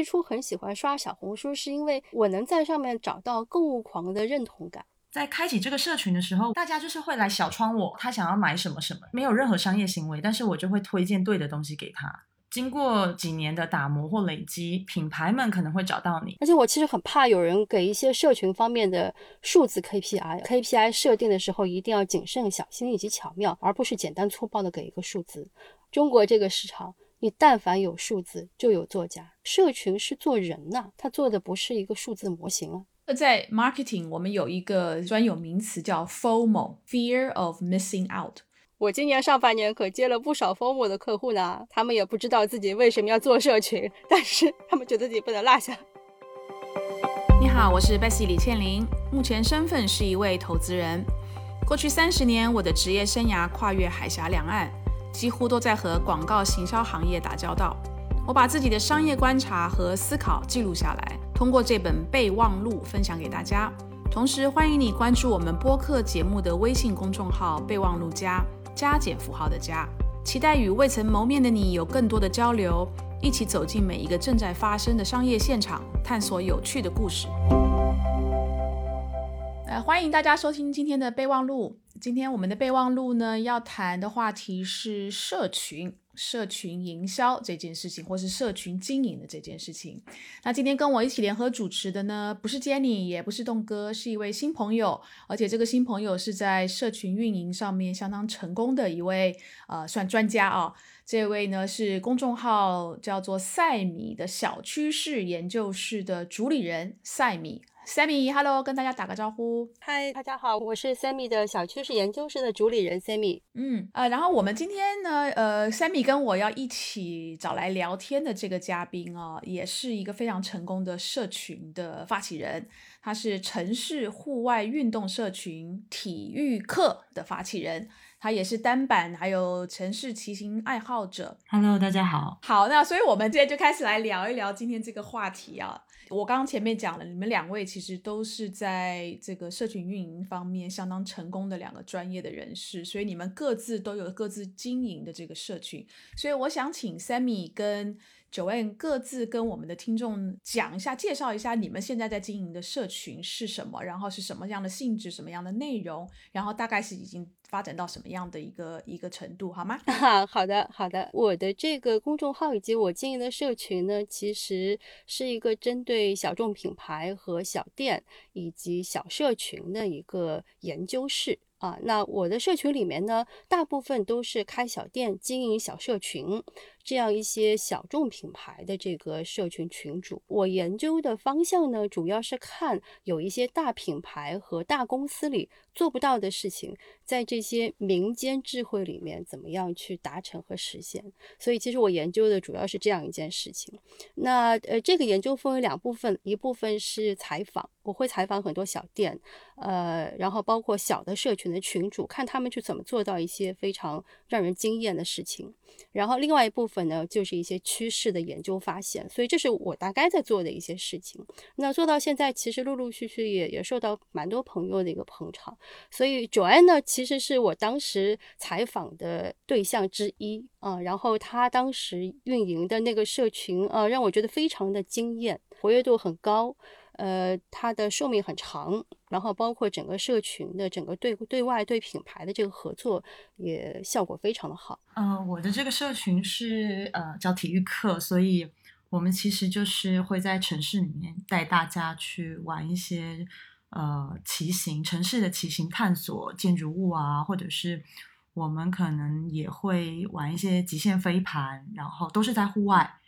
最初很喜欢刷小红书，是因为我能在上面找到购物狂的认同感。在开启这个社群的时候，大家就是会来小窗我，他想要买什么什么，没有任何商业行为，但是我就会推荐对的东西给他。经过几年的打磨或累积，品牌们可能会找到你。而且我其实很怕有人给一些社群方面的数字 KPI，KPI 设定的时候一定要谨慎、小心以及巧妙，而不是简单粗暴的给一个数字。中国这个市场，你但凡有数字，就有作家。社群是做人呐，他做的不是一个数字模型啊。在 marketing，我们有一个专有名词叫 FOMO，Fear of Missing Out。我今年上半年可接了不少 FOMO 的客户呢，他们也不知道自己为什么要做社群，但是他们觉得自己不能落下。你好，我是 Bessy 李倩玲，目前身份是一位投资人。过去三十年，我的职业生涯跨越海峡两岸，几乎都在和广告行销行业打交道。我把自己的商业观察和思考记录下来，通过这本备忘录分享给大家。同时，欢迎你关注我们播客节目的微信公众号“备忘录加”。加减符号的加，期待与未曾谋面的你有更多的交流，一起走进每一个正在发生的商业现场，探索有趣的故事。呃，欢迎大家收听今天的备忘录。今天我们的备忘录呢，要谈的话题是社群。社群营销这件事情，或是社群经营的这件事情，那今天跟我一起联合主持的呢，不是 Jenny，也不是栋哥，是一位新朋友，而且这个新朋友是在社群运营上面相当成功的一位，呃，算专家啊。这位呢是公众号叫做赛米的小趋势研究室的主理人赛米。Sammy，Hello，跟大家打个招呼。嗨，大家好，我是 Sammy 的小趋势研究室的主理人 Sammy。嗯，呃，然后我们今天呢，呃，Sammy 跟我要一起找来聊天的这个嘉宾啊，也是一个非常成功的社群的发起人，他是城市户外运动社群体育课的发起人。他也是单板，还有城市骑行爱好者。Hello，大家好。好，那所以我们今天就开始来聊一聊今天这个话题啊。我刚刚前面讲了，你们两位其实都是在这个社群运营方面相当成功的两个专业的人士，所以你们各自都有各自经营的这个社群。所以我想请 Sammy 跟 Joanne 各自跟我们的听众讲一下，介绍一下你们现在在经营的社群是什么，然后是什么样的性质、什么样的内容，然后大概是已经发展到什么样的一个一个程度，好吗？好的，好的。我的这个公众号以及我经营的社群呢，其实是一个针对小众品牌和小店以及小社群的一个研究室。啊，那我的社群里面呢，大部分都是开小店、经营小社群这样一些小众品牌的这个社群群主。我研究的方向呢，主要是看有一些大品牌和大公司里做不到的事情，在这些民间智慧里面怎么样去达成和实现。所以，其实我研究的主要是这样一件事情。那呃，这个研究分为两部分，一部分是采访。我会采访很多小店，呃，然后包括小的社群的群主，看他们去怎么做到一些非常让人惊艳的事情。然后另外一部分呢，就是一些趋势的研究发现。所以这是我大概在做的一些事情。那做到现在，其实陆陆续续也也受到蛮多朋友的一个捧场。所以 joy 呢，其实是我当时采访的对象之一啊。然后他当时运营的那个社群啊，让我觉得非常的惊艳，活跃度很高。呃，它的寿命很长，然后包括整个社群的整个对对外对品牌的这个合作也效果非常的好。嗯，我的这个社群是呃叫体育课，所以我们其实就是会在城市里面带大家去玩一些呃骑行城市的骑行探索建筑物啊，或者是我们可能也会玩一些极限飞盘，然后都是在户外。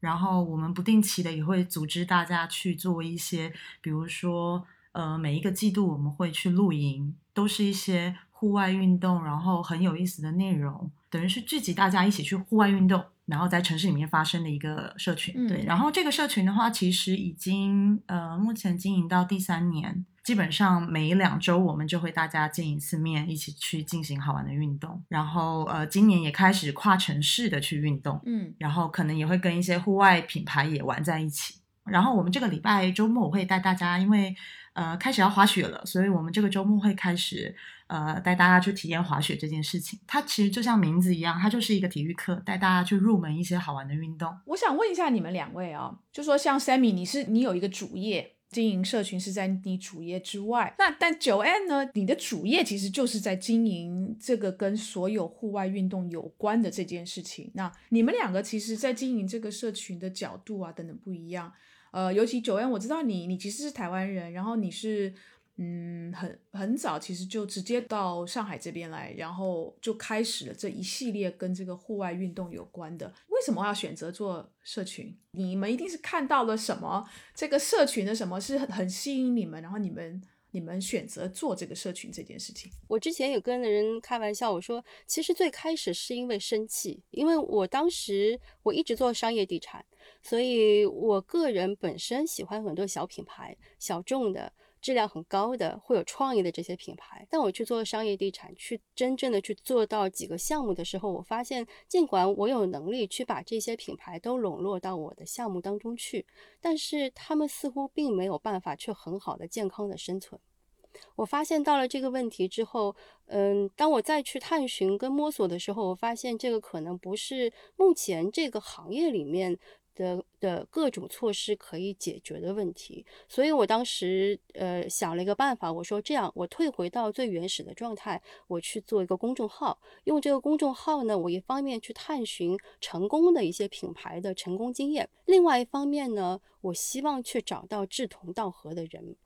然后我们不定期的也会组织大家去做一些，比如说，呃，每一个季度我们会去露营，都是一些户外运动，然后很有意思的内容，等于是聚集大家一起去户外运动，然后在城市里面发生的一个社群。对，然后这个社群的话，其实已经呃，目前经营到第三年。基本上每两周我们就会大家见一次面，一起去进行好玩的运动。然后呃，今年也开始跨城市的去运动，嗯，然后可能也会跟一些户外品牌也玩在一起。然后我们这个礼拜周末我会带大家，因为呃开始要滑雪了，所以我们这个周末会开始呃带大家去体验滑雪这件事情。它其实就像名字一样，它就是一个体育课，带大家去入门一些好玩的运动。我想问一下你们两位啊，就说像 Sammy，你是你有一个主业。经营社群是在你主业之外，那但九 N 呢？你的主业其实就是在经营这个跟所有户外运动有关的这件事情。那你们两个其实，在经营这个社群的角度啊等等不一样。呃，尤其九 N，我知道你，你其实是台湾人，然后你是。嗯，很很早，其实就直接到上海这边来，然后就开始了这一系列跟这个户外运动有关的。为什么要选择做社群？你们一定是看到了什么？这个社群的什么是很很吸引你们，然后你们你们选择做这个社群这件事情。我之前有跟人开玩笑，我说其实最开始是因为生气，因为我当时我一直做商业地产，所以我个人本身喜欢很多小品牌、小众的。质量很高的、会有创意的这些品牌，但我去做商业地产，去真正的去做到几个项目的时候，我发现，尽管我有能力去把这些品牌都笼络到我的项目当中去，但是他们似乎并没有办法去很好的、健康的生存。我发现到了这个问题之后，嗯，当我再去探寻跟摸索的时候，我发现这个可能不是目前这个行业里面。的的各种措施可以解决的问题，所以我当时呃想了一个办法，我说这样，我退回到最原始的状态，我去做一个公众号，用这个公众号呢，我一方面去探寻成功的一些品牌的成功经验，另外一方面呢，我希望去找到志同道合的人。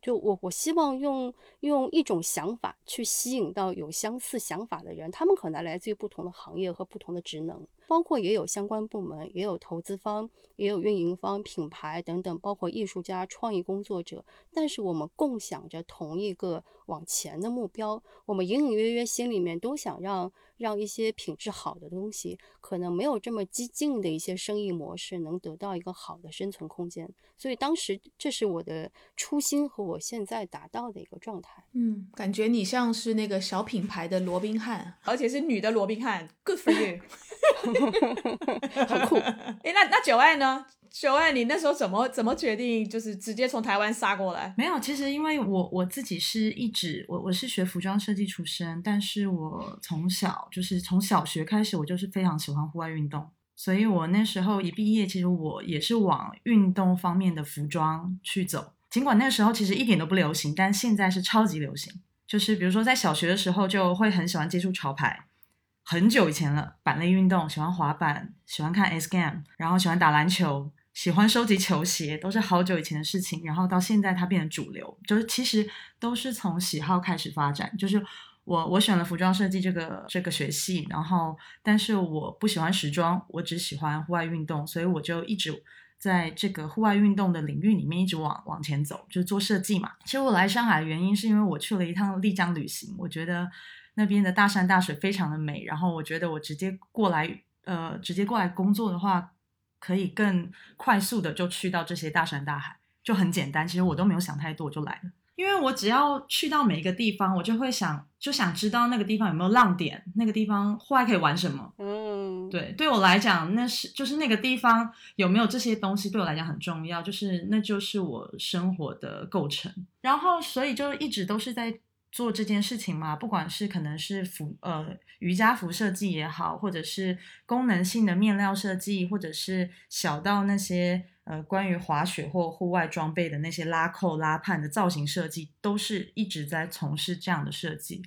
就我，我希望用用一种想法去吸引到有相似想法的人，他们可能来自于不同的行业和不同的职能，包括也有相关部门，也有投资方，也有运营方、品牌等等，包括艺术家、创意工作者，但是我们共享着同一个往前的目标，我们隐隐约约心里面都想让。让一些品质好的东西，可能没有这么激进的一些生意模式，能得到一个好的生存空间。所以当时这是我的初心和我现在达到的一个状态。嗯，感觉你像是那个小品牌的罗宾汉，而且是女的罗宾汉，Good for you，很酷。哎，那那九爱呢？九爱，你那时候怎么怎么决定，就是直接从台湾杀过来？没有，其实因为我我自己是一直我我是学服装设计出身，但是我从小就是从小学开始，我就是非常喜欢户外运动，所以我那时候一毕业，其实我也是往运动方面的服装去走。尽管那时候其实一点都不流行，但现在是超级流行。就是比如说在小学的时候，就会很喜欢接触潮牌，很久以前了，板类运动，喜欢滑板，喜欢看 S Game，然后喜欢打篮球。喜欢收集球鞋都是好久以前的事情，然后到现在它变成主流，就是其实都是从喜好开始发展。就是我我选了服装设计这个这个学系，然后但是我不喜欢时装，我只喜欢户外运动，所以我就一直在这个户外运动的领域里面一直往往前走，就是做设计嘛。其实我来上海的原因是因为我去了一趟丽江旅行，我觉得那边的大山大水非常的美，然后我觉得我直接过来呃直接过来工作的话。可以更快速的就去到这些大山大海，就很简单。其实我都没有想太多，我就来了。因为我只要去到每一个地方，我就会想，就想知道那个地方有没有浪点，那个地方户外可以玩什么。嗯，对，对我来讲，那是就是那个地方有没有这些东西，对我来讲很重要。就是那就是我生活的构成。然后，所以就一直都是在。做这件事情嘛，不管是可能是服呃瑜伽服设计也好，或者是功能性的面料设计，或者是小到那些呃关于滑雪或户外装备的那些拉扣拉判的造型设计，都是一直在从事这样的设计。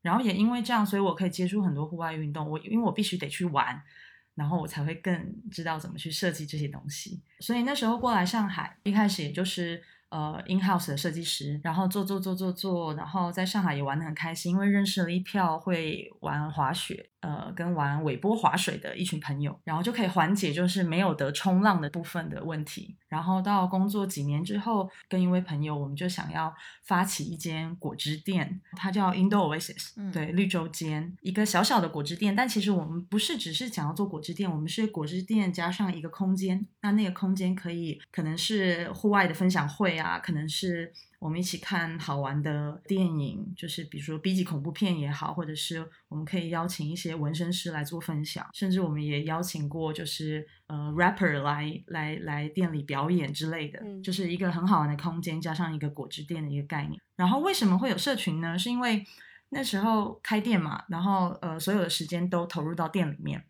然后也因为这样，所以我可以接触很多户外运动。我因为我必须得去玩，然后我才会更知道怎么去设计这些东西。所以那时候过来上海，一开始也就是。呃，in house 的设计师，然后做做做做做，然后在上海也玩的很开心，因为认识了一票会玩滑雪。呃，跟玩尾波划水的一群朋友，然后就可以缓解就是没有得冲浪的部分的问题。然后到工作几年之后，跟一位朋友，我们就想要发起一间果汁店，它叫 Indo Oasis，对，绿洲间一个小小的果汁店。但其实我们不是只是想要做果汁店，我们是果汁店加上一个空间。那那个空间可以可能是户外的分享会啊，可能是。我们一起看好玩的电影，就是比如说 B 级恐怖片也好，或者是我们可以邀请一些纹身师来做分享，甚至我们也邀请过就是呃 rapper 来来来店里表演之类的，就是一个很好玩的空间，加上一个果汁店的一个概念。然后为什么会有社群呢？是因为那时候开店嘛，然后呃，所有的时间都投入到店里面，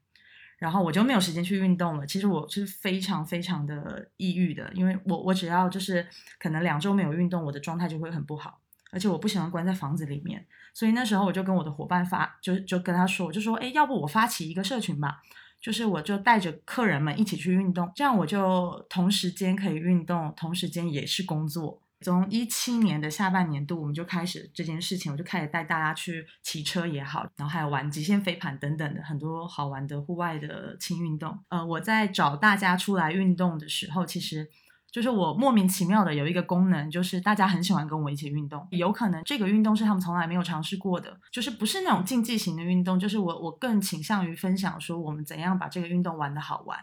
然后我就没有时间去运动了。其实我是非常非常的抑郁的，因为我我只要就是可能两周没有运动，我的状态就会很不好，而且我不喜欢关在房子里面。所以那时候我就跟我的伙伴发，就就跟他说，我就说，哎，要不我发起一个社群吧，就是我就带着客人们一起去运动，这样我就同时间可以运动，同时间也是工作。从一七年的下半年度，我们就开始这件事情，我就开始带大家去骑车也好，然后还有玩极限飞盘等等的很多好玩的户外的轻运动。呃，我在找大家出来运动的时候，其实就是我莫名其妙的有一个功能，就是大家很喜欢跟我一起运动。有可能这个运动是他们从来没有尝试过的，就是不是那种竞技型的运动，就是我我更倾向于分享说我们怎样把这个运动玩的好玩，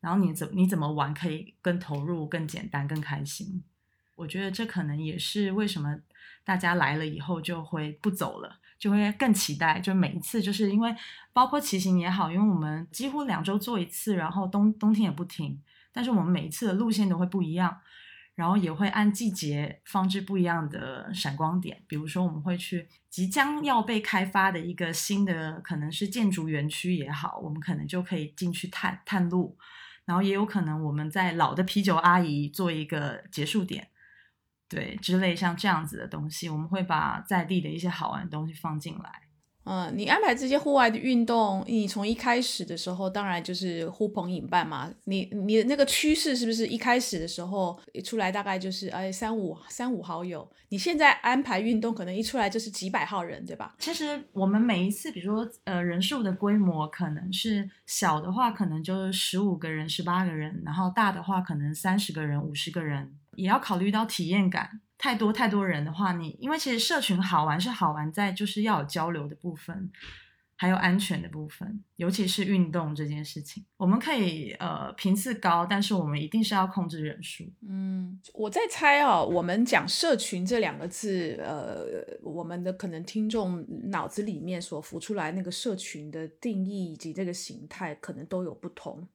然后你怎你怎么玩可以更投入、更简单、更开心。我觉得这可能也是为什么大家来了以后就会不走了，就会更期待。就每一次，就是因为包括骑行也好，因为我们几乎两周做一次，然后冬冬天也不停。但是我们每一次的路线都会不一样，然后也会按季节放置不一样的闪光点。比如说，我们会去即将要被开发的一个新的，可能是建筑园区也好，我们可能就可以进去探探路。然后也有可能我们在老的啤酒阿姨做一个结束点。对，之类像这样子的东西，我们会把在地的一些好玩的东西放进来。嗯，你安排这些户外的运动，你从一开始的时候，当然就是呼朋引伴嘛。你你的那个趋势是不是一开始的时候一出来大概就是哎三五三五好友？你现在安排运动，可能一出来就是几百号人，对吧？其实我们每一次，比如说呃人数的规模，可能是小的话，可能就是十五个人、十八个人，然后大的话可能三十个人、五十个人。也要考虑到体验感，太多太多人的话，你因为其实社群好玩是好玩在就是要有交流的部分，还有安全的部分，尤其是运动这件事情，我们可以呃频次高，但是我们一定是要控制人数。嗯，我在猜哦，我们讲社群这两个字，呃，我们的可能听众脑子里面所浮出来那个社群的定义以及这个形态，可能都有不同。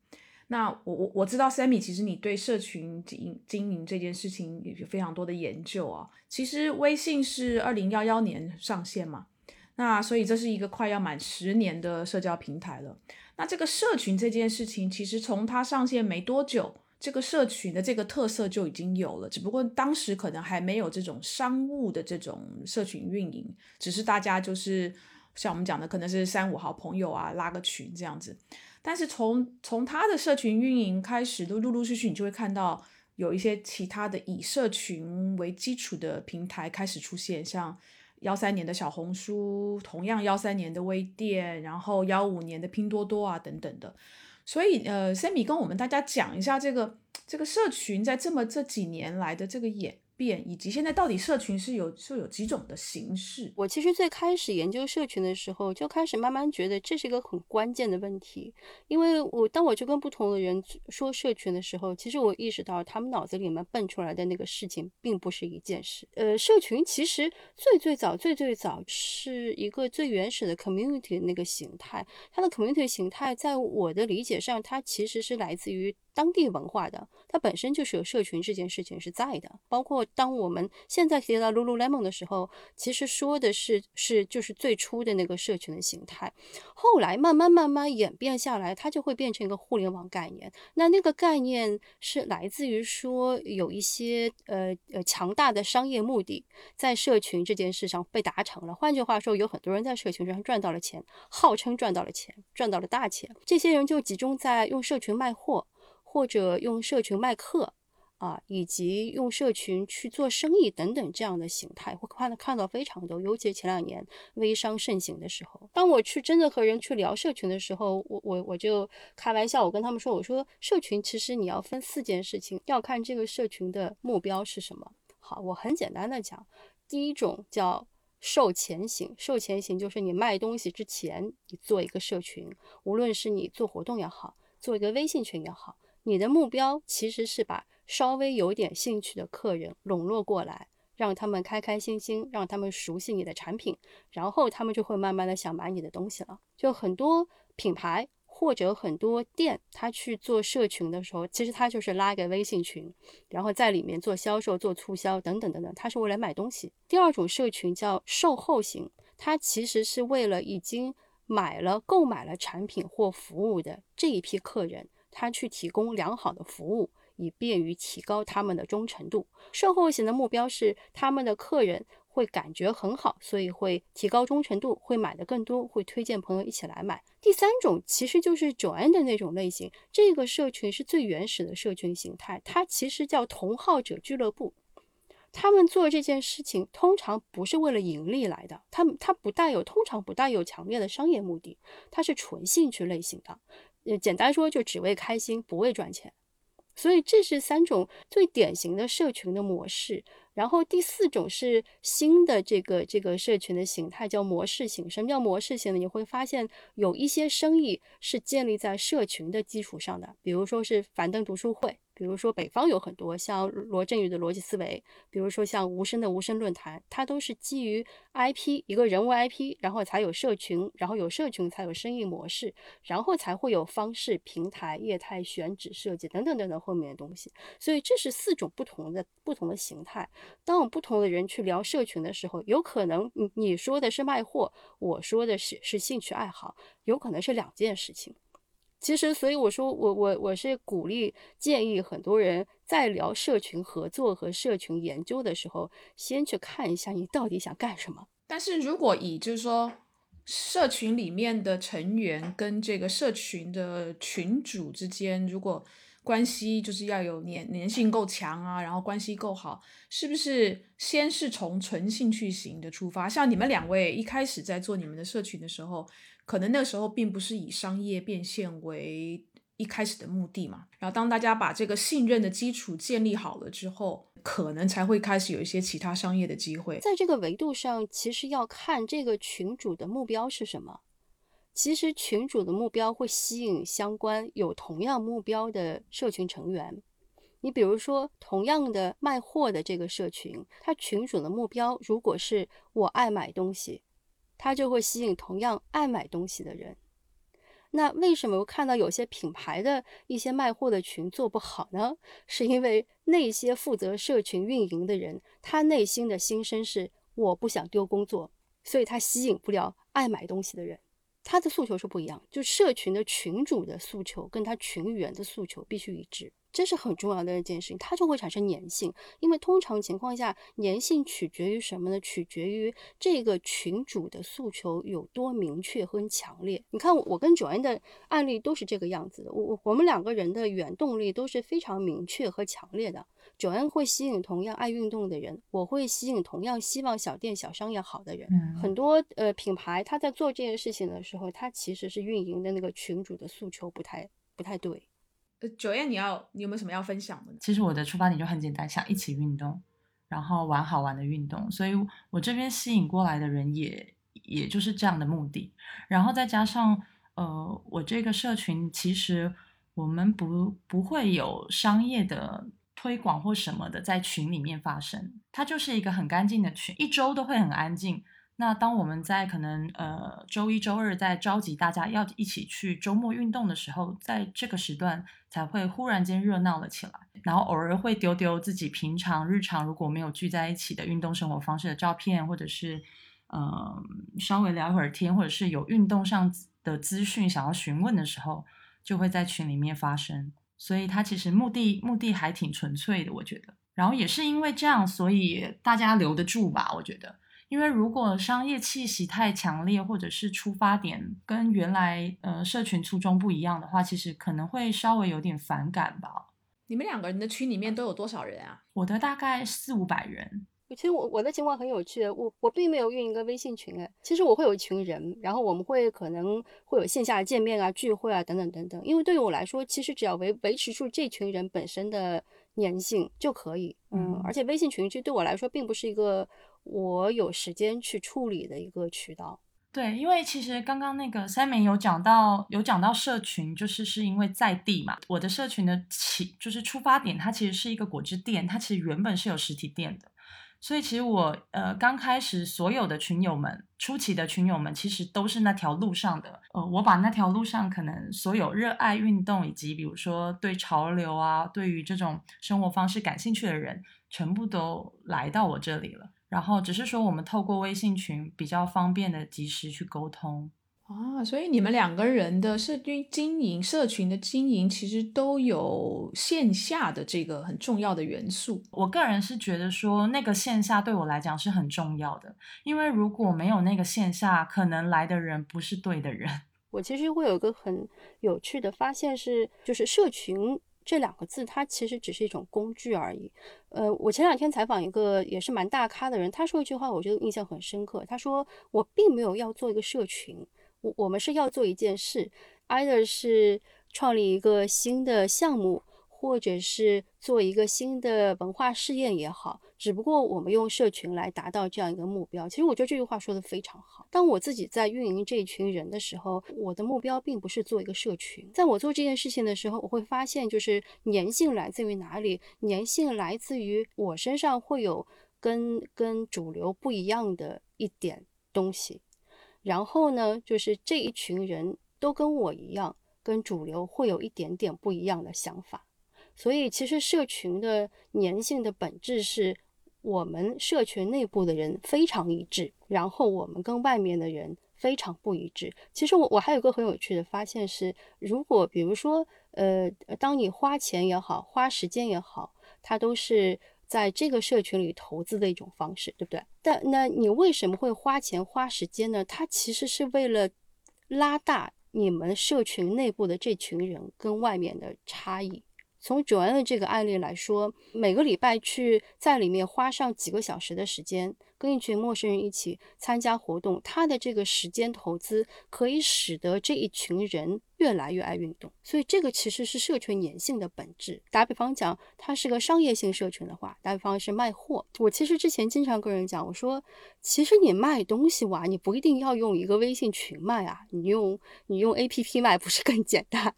那我我我知道，Sammy，其实你对社群经经营这件事情有非常多的研究啊。其实微信是二零幺幺年上线嘛，那所以这是一个快要满十年的社交平台了。那这个社群这件事情，其实从它上线没多久，这个社群的这个特色就已经有了，只不过当时可能还没有这种商务的这种社群运营，只是大家就是像我们讲的，可能是三五好朋友啊，拉个群这样子。但是从从他的社群运营开始，都陆陆续续，你就会看到有一些其他的以社群为基础的平台开始出现，像幺三年的小红书，同样幺三年的微店，然后幺五年的拼多多啊等等的。所以呃，Sammy 跟我们大家讲一下这个这个社群在这么这几年来的这个演。变以及现在到底社群是有是有几种的形式？我其实最开始研究社群的时候，就开始慢慢觉得这是一个很关键的问题。因为我当我去跟不同的人说社群的时候，其实我意识到他们脑子里面蹦出来的那个事情并不是一件事。呃，社群其实最最早最最早是一个最原始的 community 那个形态。它的 community 形态在我的理解上，它其实是来自于。当地文化的，它本身就是有社群这件事情是在的。包括当我们现在提到 Lululemon 的时候，其实说的是是就是最初的那个社群的形态。后来慢慢慢慢演变下来，它就会变成一个互联网概念。那那个概念是来自于说有一些呃呃强大的商业目的在社群这件事上被达成了。换句话说，有很多人在社群上赚到了钱，号称赚到了钱，赚到了大钱。这些人就集中在用社群卖货。或者用社群卖课啊，以及用社群去做生意等等这样的形态，会看看到非常多。尤其前两年微商盛行的时候，当我去真的和人去聊社群的时候，我我我就开玩笑，我跟他们说，我说社群其实你要分四件事情，要看这个社群的目标是什么。好，我很简单的讲，第一种叫售前型，售前型就是你卖东西之前，你做一个社群，无论是你做活动也好，做一个微信群也好。你的目标其实是把稍微有点兴趣的客人笼络过来，让他们开开心心，让他们熟悉你的产品，然后他们就会慢慢的想买你的东西了。就很多品牌或者很多店，他去做社群的时候，其实他就是拉个微信群，然后在里面做销售、做促销等等等等，他是为了卖东西。第二种社群叫售后型。它其实是为了已经买了、购买了产品或服务的这一批客人，他去提供良好的服务，以便于提高他们的忠诚度。售后型的目标是他们的客人。会感觉很好，所以会提高忠诚度，会买的更多，会推荐朋友一起来买。第三种其实就是九安的那种类型，这个社群是最原始的社群形态，它其实叫同好者俱乐部。他们做这件事情通常不是为了盈利来的，他们他不带有，通常不带有强烈的商业目的，它是纯兴趣类型的。就，简单说就只为开心，不为赚钱。所以这是三种最典型的社群的模式。然后第四种是新的这个这个社群的形态，叫模式型。什么叫模式型呢？你会发现有一些生意是建立在社群的基础上的，比如说是樊登读书会。比如说北方有很多像罗振宇的逻辑思维，比如说像无声的无声论坛，它都是基于 IP 一个人物 IP，然后才有社群，然后有社群才有生意模式，然后才会有方式、平台、业态、选址设计等等等等后面的东西。所以这是四种不同的不同的形态。当我们不同的人去聊社群的时候，有可能你你说的是卖货，我说的是是兴趣爱好，有可能是两件事情。其实，所以我说，我我我是鼓励建议很多人在聊社群合作和社群研究的时候，先去看一下你到底想干什么。但是如果以就是说，社群里面的成员跟这个社群的群主之间，如果关系就是要有粘粘性够强啊，然后关系够好，是不是先是从纯兴趣型的出发？像你们两位一开始在做你们的社群的时候。可能那时候并不是以商业变现为一开始的目的嘛，然后当大家把这个信任的基础建立好了之后，可能才会开始有一些其他商业的机会。在这个维度上，其实要看这个群主的目标是什么。其实群主的目标会吸引相关有同样目标的社群成员。你比如说，同样的卖货的这个社群，它群主的目标如果是我爱买东西。他就会吸引同样爱买东西的人。那为什么我看到有些品牌的一些卖货的群做不好呢？是因为那些负责社群运营的人，他内心的心声是我不想丢工作，所以他吸引不了爱买东西的人。他的诉求是不一样，就社群的群主的诉求跟他群员的诉求必须一致。这是很重要的一件事情，它就会产生粘性。因为通常情况下，粘性取决于什么呢？取决于这个群主的诉求有多明确和强烈。你看，我跟九安的案例都是这个样子的。我我们两个人的原动力都是非常明确和强烈的。九恩会吸引同样爱运动的人，我会吸引同样希望小店小商业好的人。很多呃品牌，他在做这件事情的时候，他其实是运营的那个群主的诉求不太不太对。呃，九燕，你要你有没有什么要分享的？其实我的出发点就很简单，想一起运动，然后玩好玩的运动，所以我这边吸引过来的人也也就是这样的目的。然后再加上，呃，我这个社群其实我们不不会有商业的推广或什么的在群里面发生，它就是一个很干净的群，一周都会很安静。那当我们在可能呃周一周二在召集大家要一起去周末运动的时候，在这个时段才会忽然间热闹了起来，然后偶尔会丢丢自己平常日常如果没有聚在一起的运动生活方式的照片，或者是呃稍微聊会儿天，或者是有运动上的资讯想要询问的时候，就会在群里面发生。所以他其实目的目的还挺纯粹的，我觉得。然后也是因为这样，所以大家留得住吧，我觉得。因为如果商业气息太强烈，或者是出发点跟原来呃社群初衷不一样的话，其实可能会稍微有点反感吧。你们两个人的群里面都有多少人啊？我的大概四五百人。其实我我的情况很有趣，我我并没有运营一个微信群哎，其实我会有一群人，然后我们会可能会有线下的见面啊、聚会啊等等等等。因为对于我来说，其实只要维维持住这群人本身的粘性就可以。嗯，而且微信群其实对我来说并不是一个。我有时间去处理的一个渠道，对，因为其实刚刚那个三明有讲到，有讲到社群，就是是因为在地嘛。我的社群的起就是出发点，它其实是一个果汁店，它其实原本是有实体店的。所以其实我呃刚开始所有的群友们，初期的群友们，其实都是那条路上的。呃，我把那条路上可能所有热爱运动以及比如说对潮流啊，对于这种生活方式感兴趣的人，全部都来到我这里了。然后只是说我们透过微信群比较方便的及时去沟通。啊，所以你们两个人的社群经营、社群的经营，其实都有线下的这个很重要的元素。我个人是觉得说，那个线下对我来讲是很重要的，因为如果没有那个线下，可能来的人不是对的人。我其实会有一个很有趣的发现是，就是社群这两个字，它其实只是一种工具而已。呃，我前两天采访一个也是蛮大咖的人，他说一句话，我觉得印象很深刻。他说：“我并没有要做一个社群。”我我们是要做一件事，either 是创立一个新的项目，或者是做一个新的文化试验也好。只不过我们用社群来达到这样一个目标。其实我觉得这句话说的非常好。当我自己在运营这一群人的时候，我的目标并不是做一个社群。在我做这件事情的时候，我会发现，就是粘性来自于哪里？粘性来自于我身上会有跟跟主流不一样的一点东西。然后呢，就是这一群人都跟我一样，跟主流会有一点点不一样的想法。所以，其实社群的粘性的本质是我们社群内部的人非常一致，然后我们跟外面的人非常不一致。其实我我还有个很有趣的发现是，如果比如说，呃，当你花钱也好，花时间也好，它都是。在这个社群里投资的一种方式，对不对？但那你为什么会花钱花时间呢？它其实是为了拉大你们社群内部的这群人跟外面的差异。从九安的这个案例来说，每个礼拜去在里面花上几个小时的时间。跟一群陌生人一起参加活动，他的这个时间投资可以使得这一群人越来越爱运动，所以这个其实是社群粘性的本质。打比方讲，它是个商业性社群的话，打比方是卖货。我其实之前经常跟人讲，我说，其实你卖东西哇，你不一定要用一个微信群卖啊，你用你用 A P P 卖不是更简单？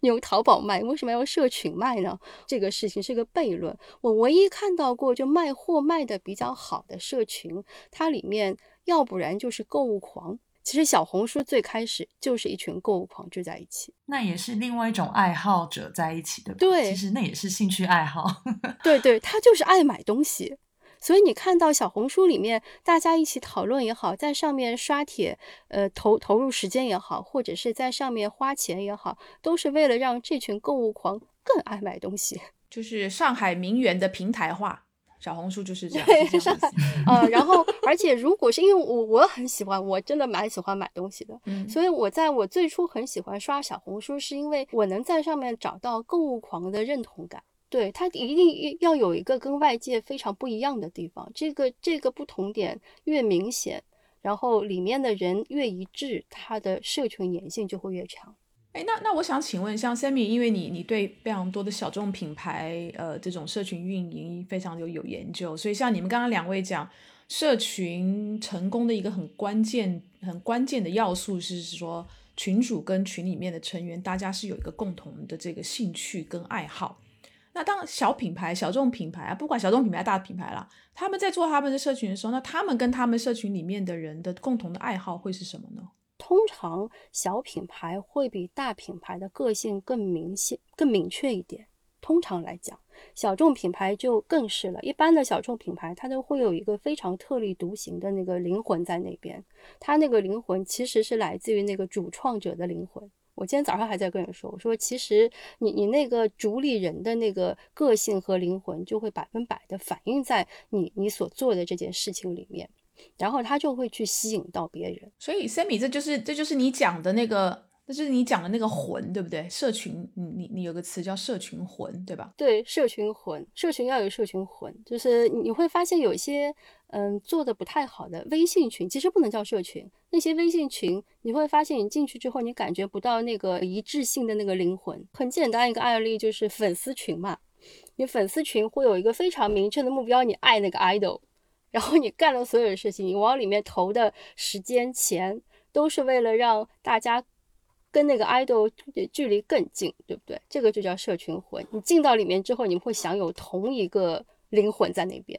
用淘宝卖，为什么要社群卖呢？这个事情是个悖论。我唯一看到过就卖货卖的比较好的社群，它里面要不然就是购物狂。其实小红书最开始就是一群购物狂聚在一起，那也是另外一种爱好者在一起的。对，其实那也是兴趣爱好。对 对，他就是爱买东西。所以你看到小红书里面大家一起讨论也好，在上面刷帖，呃，投投入时间也好，或者是在上面花钱也好，都是为了让这群购物狂更爱买东西。就是上海名媛的平台化，小红书就是这样。对，上海，呃，然后 而且如果是因为我我很喜欢，我真的蛮喜欢买东西的，嗯，所以我在我最初很喜欢刷小红书，是因为我能在上面找到购物狂的认同感。对它一定要有一个跟外界非常不一样的地方，这个这个不同点越明显，然后里面的人越一致，它的社群粘性就会越强。哎，那那我想请问，像 Sammy，因为你你对非常多的小众品牌，呃，这种社群运营非常有有研究，所以像你们刚刚两位讲，社群成功的一个很关键很关键的要素是说，群主跟群里面的成员，大家是有一个共同的这个兴趣跟爱好。那当小品牌、小众品牌啊，不管小众品牌、大品牌啦，他们在做他们的社群的时候，那他们跟他们社群里面的人的共同的爱好会是什么呢？通常小品牌会比大品牌的个性更明显、更明确一点。通常来讲，小众品牌就更是了。一般的小众品牌，它都会有一个非常特立独行的那个灵魂在那边，它那个灵魂其实是来自于那个主创者的灵魂。我今天早上还在跟人说，我说其实你你那个主理人的那个个性和灵魂，就会百分百的反映在你你所做的这件事情里面，然后他就会去吸引到别人。所以，Sammy，这就是这就是你讲的那个。那就是你讲的那个魂，对不对？社群，你你你有个词叫社群魂，对吧？对，社群魂，社群要有社群魂，就是你会发现有一些嗯做的不太好的微信群，其实不能叫社群。那些微信群，你会发现你进去之后，你感觉不到那个一致性的那个灵魂。很简单一个案例就是粉丝群嘛，你粉丝群会有一个非常明确的目标，你爱那个 idol，然后你干了所有的事情，你往里面投的时间钱，都是为了让大家。跟那个 idol 距离更近，对不对？这个就叫社群魂。你进到里面之后，你们会享有同一个灵魂在那边。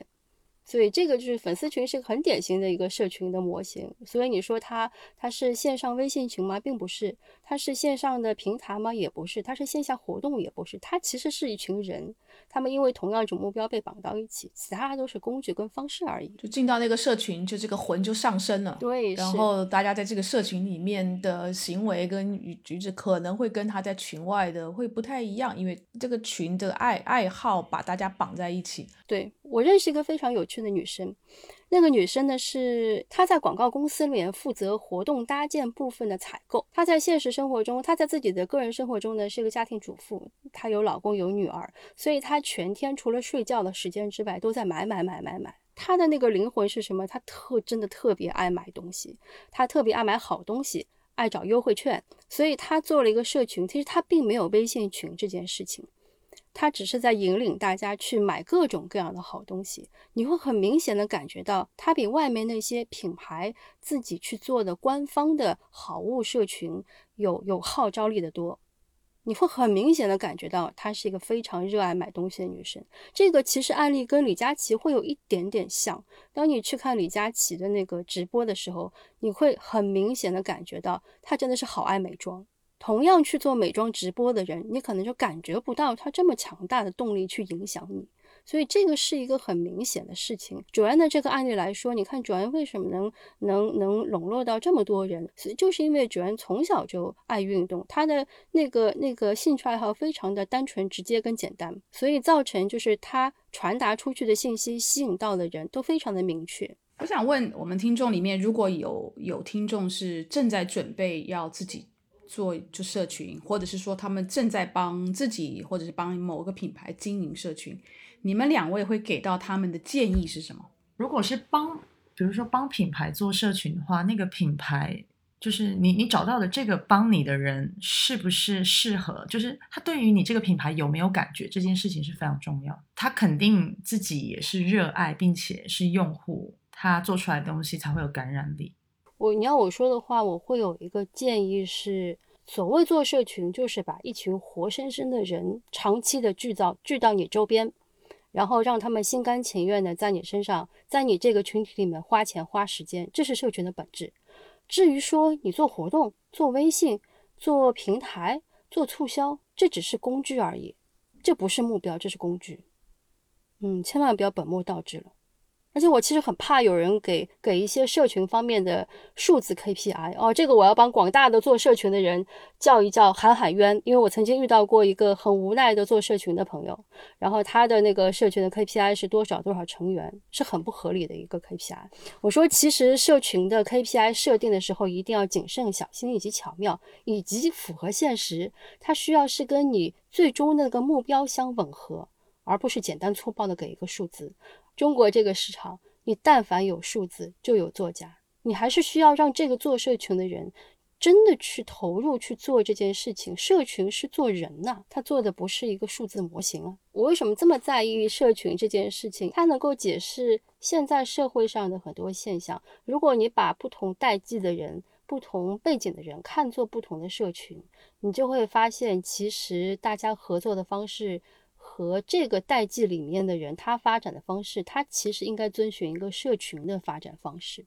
所以这个就是粉丝群是个很典型的一个社群的模型。所以你说它它是线上微信群吗？并不是。它是线上的平台吗？也不是。它是线下活动也不是。它其实是一群人，他们因为同样一种目标被绑到一起，其他都是工具跟方式而已。就进到那个社群，就这个魂就上升了。对。然后大家在这个社群里面的行为跟与举止可能会跟他在群外的会不太一样，因为这个群的爱爱好把大家绑在一起。对我认识一个非常有趣的女生。那个女生呢，是她在广告公司里面负责活动搭建部分的采购。她在现实生活中，她在自己的个人生活中呢，是个家庭主妇，她有老公有女儿，所以她全天除了睡觉的时间之外，都在买买买买买。她的那个灵魂是什么？她特真的特别爱买东西，她特别爱买好东西，爱找优惠券，所以她做了一个社群。其实她并没有微信群这件事情。他只是在引领大家去买各种各样的好东西，你会很明显的感觉到，他比外面那些品牌自己去做的官方的好物社群有有号召力的多。你会很明显的感觉到，她是一个非常热爱买东西的女生。这个其实案例跟李佳琦会有一点点像。当你去看李佳琦的那个直播的时候，你会很明显的感觉到，她真的是好爱美妆。同样去做美妆直播的人，你可能就感觉不到他这么强大的动力去影响你，所以这个是一个很明显的事情。主安的这个案例来说，你看主安为什么能能能笼络到这么多人，就是因为主安从小就爱运动，他的那个那个兴趣爱好非常的单纯、直接跟简单，所以造成就是他传达出去的信息吸引到的人都非常的明确。我想问我们听众里面，如果有有听众是正在准备要自己。做就社群，或者是说他们正在帮自己，或者是帮某个品牌经营社群，你们两位会给到他们的建议是什么？如果是帮，比如说帮品牌做社群的话，那个品牌就是你你找到的这个帮你的人是不是适合？就是他对于你这个品牌有没有感觉？这件事情是非常重要。他肯定自己也是热爱，并且是用户，他做出来的东西才会有感染力。我你要我说的话，我会有一个建议是：所谓做社群，就是把一群活生生的人长期的聚到聚到你周边，然后让他们心甘情愿的在你身上，在你这个群体里面花钱花时间，这是社群的本质。至于说你做活动、做微信、做平台、做促销，这只是工具而已，这不是目标，这是工具。嗯，千万不要本末倒置了。而且我其实很怕有人给给一些社群方面的数字 KPI 哦，这个我要帮广大的做社群的人叫一叫喊喊冤，因为我曾经遇到过一个很无奈的做社群的朋友，然后他的那个社群的 KPI 是多少多少成员，是很不合理的一个 KPI。我说其实社群的 KPI 设定的时候一定要谨慎小心以及巧妙，以及符合现实，它需要是跟你最终那个目标相吻合，而不是简单粗暴的给一个数字。中国这个市场，你但凡有数字，就有作家。你还是需要让这个做社群的人真的去投入去做这件事情。社群是做人呐，他做的不是一个数字模型啊。我为什么这么在意社群这件事情？它能够解释现在社会上的很多现象。如果你把不同代际的人、不同背景的人看作不同的社群，你就会发现，其实大家合作的方式。和这个代际里面的人，他发展的方式，他其实应该遵循一个社群的发展方式。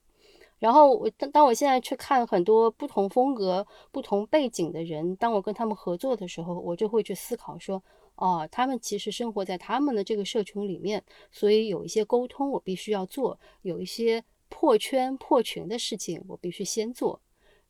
然后我当当我现在去看很多不同风格、不同背景的人，当我跟他们合作的时候，我就会去思考说，哦，他们其实生活在他们的这个社群里面，所以有一些沟通我必须要做，有一些破圈破群的事情我必须先做，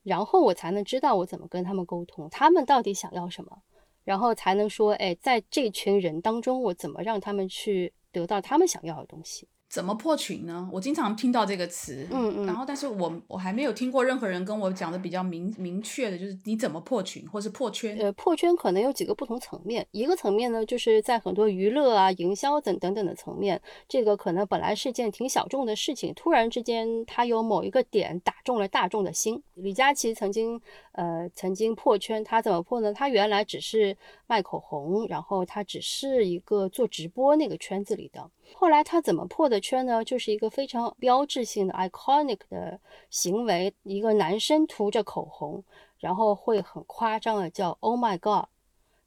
然后我才能知道我怎么跟他们沟通，他们到底想要什么。然后才能说，哎，在这群人当中，我怎么让他们去得到他们想要的东西？怎么破群呢？我经常听到这个词，嗯嗯，然后但是我我还没有听过任何人跟我讲的比较明明确的，就是你怎么破群或是破圈。呃，破圈可能有几个不同层面，一个层面呢，就是在很多娱乐啊、营销等等等的层面，这个可能本来是件挺小众的事情，突然之间它有某一个点打中了大众的心。李佳琦曾经呃曾经破圈，他怎么破呢？他原来只是卖口红，然后他只是一个做直播那个圈子里的。后来他怎么破的圈呢？就是一个非常标志性的 iconic 的行为，一个男生涂着口红，然后会很夸张的叫 Oh my God，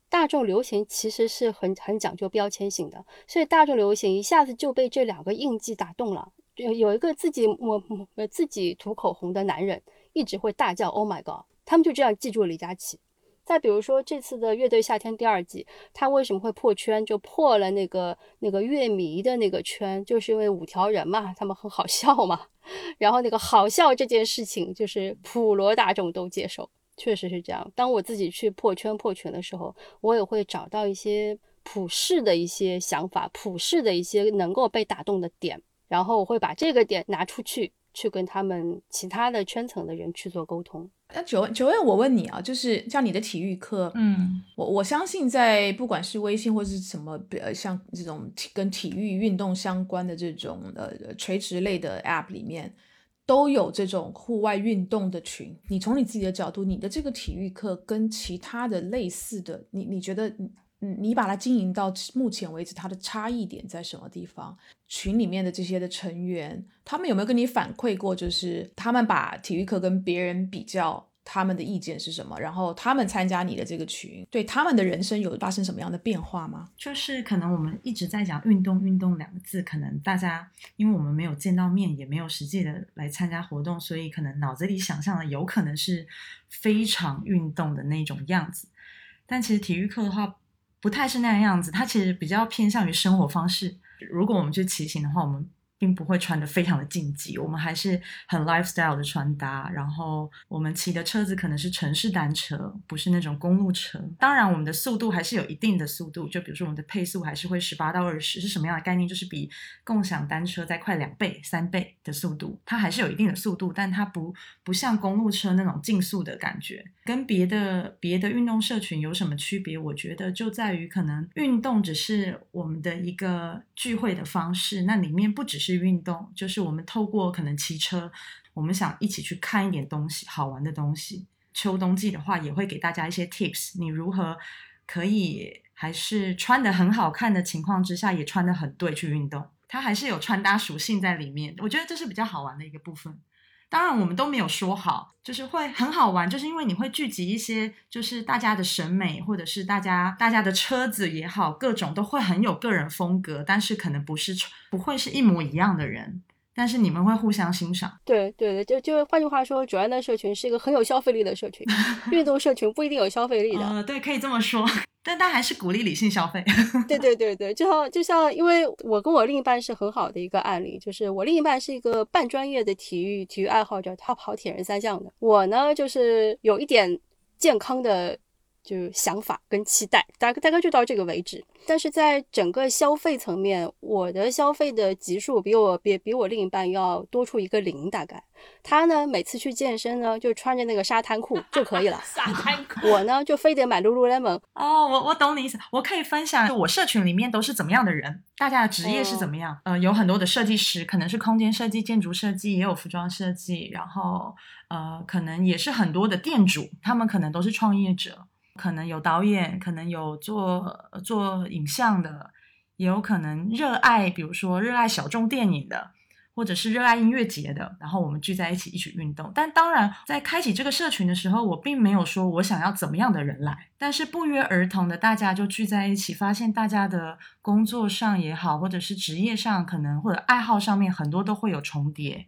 大众流行其实是很很讲究标签性的，所以大众流行一下子就被这两个印记打动了。有有一个自己抹呃自己涂口红的男人，一直会大叫 “Oh my god”，他们就这样记住李佳琦。再比如说这次的《乐队夏天》第二季，他为什么会破圈？就破了那个那个乐迷的那个圈，就是因为五条人嘛，他们很好笑嘛。然后那个好笑这件事情，就是普罗大众都接受，确实是这样。当我自己去破圈破圈的时候，我也会找到一些普世的一些想法，普世的一些能够被打动的点，然后我会把这个点拿出去。去跟他们其他的圈层的人去做沟通。那九九月，我问你啊，就是像你的体育课，嗯，我我相信在不管是微信或是什么，呃，像这种跟体育运动相关的这种呃垂直类的 App 里面，都有这种户外运动的群。你从你自己的角度，你的这个体育课跟其他的类似的，你你觉得？你把它经营到目前为止，它的差异点在什么地方？群里面的这些的成员，他们有没有跟你反馈过？就是他们把体育课跟别人比较，他们的意见是什么？然后他们参加你的这个群，对他们的人生有发生什么样的变化吗？就是可能我们一直在讲“运动”“运动”两个字，可能大家因为我们没有见到面，也没有实际的来参加活动，所以可能脑子里想象的有可能是非常运动的那种样子。但其实体育课的话，不太是那样样子，它其实比较偏向于生活方式。如果我们去骑行的话，我们。并不会穿的非常的竞技，我们还是很 lifestyle 的穿搭。然后我们骑的车子可能是城市单车，不是那种公路车。当然，我们的速度还是有一定的速度，就比如说我们的配速还是会十八到二十，是什么样的概念？就是比共享单车再快两倍、三倍的速度，它还是有一定的速度，但它不不像公路车那种竞速的感觉。跟别的别的运动社群有什么区别？我觉得就在于可能运动只是我们的一个聚会的方式，那里面不只是。运动，就是我们透过可能骑车，我们想一起去看一点东西，好玩的东西。秋冬季的话，也会给大家一些 tips，你如何可以还是穿的很好看的情况之下，也穿的很对去运动。它还是有穿搭属性在里面，我觉得这是比较好玩的一个部分。当然，我们都没有说好，就是会很好玩，就是因为你会聚集一些，就是大家的审美，或者是大家大家的车子也好，各种都会很有个人风格，但是可能不是不会是一模一样的人，但是你们会互相欣赏。对对对，就就换句话说，主要的社群是一个很有消费力的社群，运动社群不一定有消费力的。呃，对，可以这么说。但他还是鼓励理性消费。对对对对，就像就像，因为我跟我另一半是很好的一个案例，就是我另一半是一个半专业的体育体育爱好者，他跑铁人三项的。我呢，就是有一点健康的。就是想法跟期待，大概大概就到这个为止。但是在整个消费层面，我的消费的级数比我比比我另一半要多出一个零，大概。他呢，每次去健身呢，就穿着那个沙滩裤就可以了。沙滩裤。我呢，就非得买 Lululemon。哦，我我懂你意思。我可以分享，就我社群里面都是怎么样的人，大家的职业是怎么样？呃，有很多的设计师，可能是空间设计、建筑设计，也有服装设计，然后呃，可能也是很多的店主，他们可能都是创业者。可能有导演，可能有做做影像的，也有可能热爱，比如说热爱小众电影的，或者是热爱音乐节的。然后我们聚在一起一起运动。但当然，在开启这个社群的时候，我并没有说我想要怎么样的人来，但是不约而同的大家就聚在一起，发现大家的工作上也好，或者是职业上，可能或者爱好上面很多都会有重叠。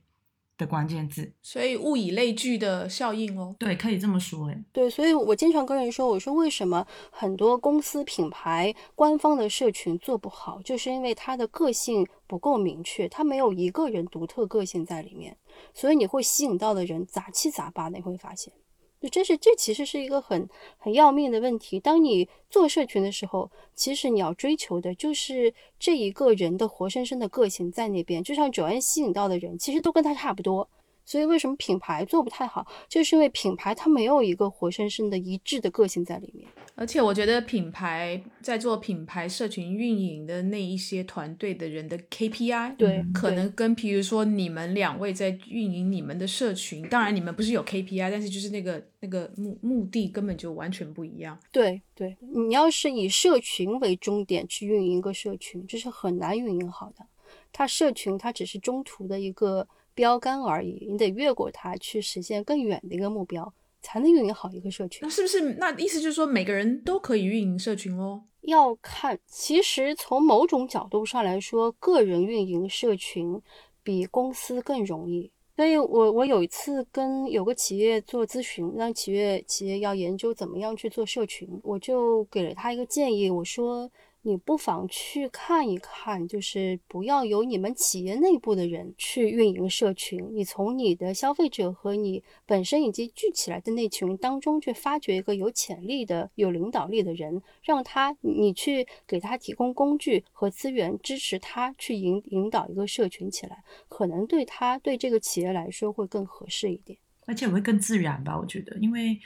的关键字，所以物以类聚的效应哦，对，可以这么说，哎，对，所以我经常跟人说，我说为什么很多公司品牌官方的社群做不好，就是因为它的个性不够明确，它没有一个人独特个性在里面，所以你会吸引到的人杂七杂八的，你会发现。就这是这其实是一个很很要命的问题。当你做社群的时候，其实你要追求的就是这一个人的活生生的个性在那边。就像九安吸引到的人，其实都跟他差不多。所以为什么品牌做不太好，就是因为品牌它没有一个活生生的一致的个性在里面。而且我觉得品牌在做品牌社群运营的那一些团队的人的 KPI，对，可能跟比如说你们两位在运营你们的社群，当然你们不是有 KPI，但是就是那个那个目目的根本就完全不一样。对对，你要是以社群为终点去运营一个社群，这是很难运营好的。它社群它只是中途的一个。标杆而已，你得越过它去实现更远的一个目标，才能运营好一个社群。那是不是那意思就是说每个人都可以运营社群喽？要看，其实从某种角度上来说，个人运营社群比公司更容易。所以我我有一次跟有个企业做咨询，让企业企业要研究怎么样去做社群，我就给了他一个建议，我说。你不妨去看一看，就是不要由你们企业内部的人去运营社群，你从你的消费者和你本身以及聚起来的那群当中去发掘一个有潜力的、有领导力的人，让他你去给他提供工具和资源，支持他去引引导一个社群起来，可能对他对这个企业来说会更合适一点，而且会更自然吧？我觉得，因为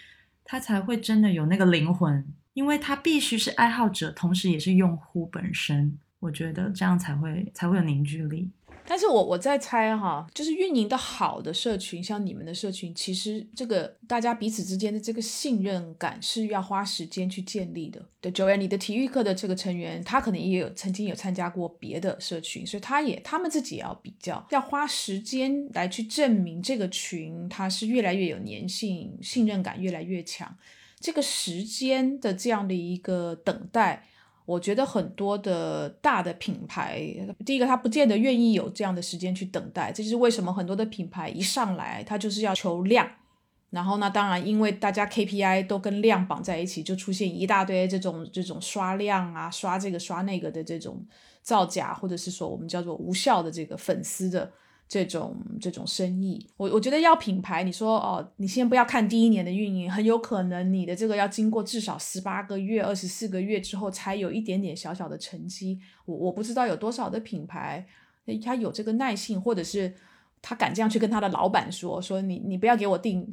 他才会真的有那个灵魂。因为他必须是爱好者，同时也是用户本身，我觉得这样才会才会有凝聚力。但是我我在猜哈，就是运营的好的社群，像你们的社群，其实这个大家彼此之间的这个信任感是要花时间去建立的。对，九月你的体育课的这个成员，他可能也有曾经有参加过别的社群，所以他也他们自己也要比较，要花时间来去证明这个群它是越来越有粘性，信任感越来越强。这个时间的这样的一个等待，我觉得很多的大的品牌，第一个他不见得愿意有这样的时间去等待，这就是为什么很多的品牌一上来，他就是要求量，然后呢，当然因为大家 KPI 都跟量绑在一起，就出现一大堆这种这种刷量啊、刷这个刷那个的这种造假，或者是说我们叫做无效的这个粉丝的。这种这种生意，我我觉得要品牌，你说哦，你先不要看第一年的运营，很有可能你的这个要经过至少十八个月、二十四个月之后，才有一点点小小的成绩。我我不知道有多少的品牌，他有这个耐性，或者是他敢这样去跟他的老板说，说你你不要给我定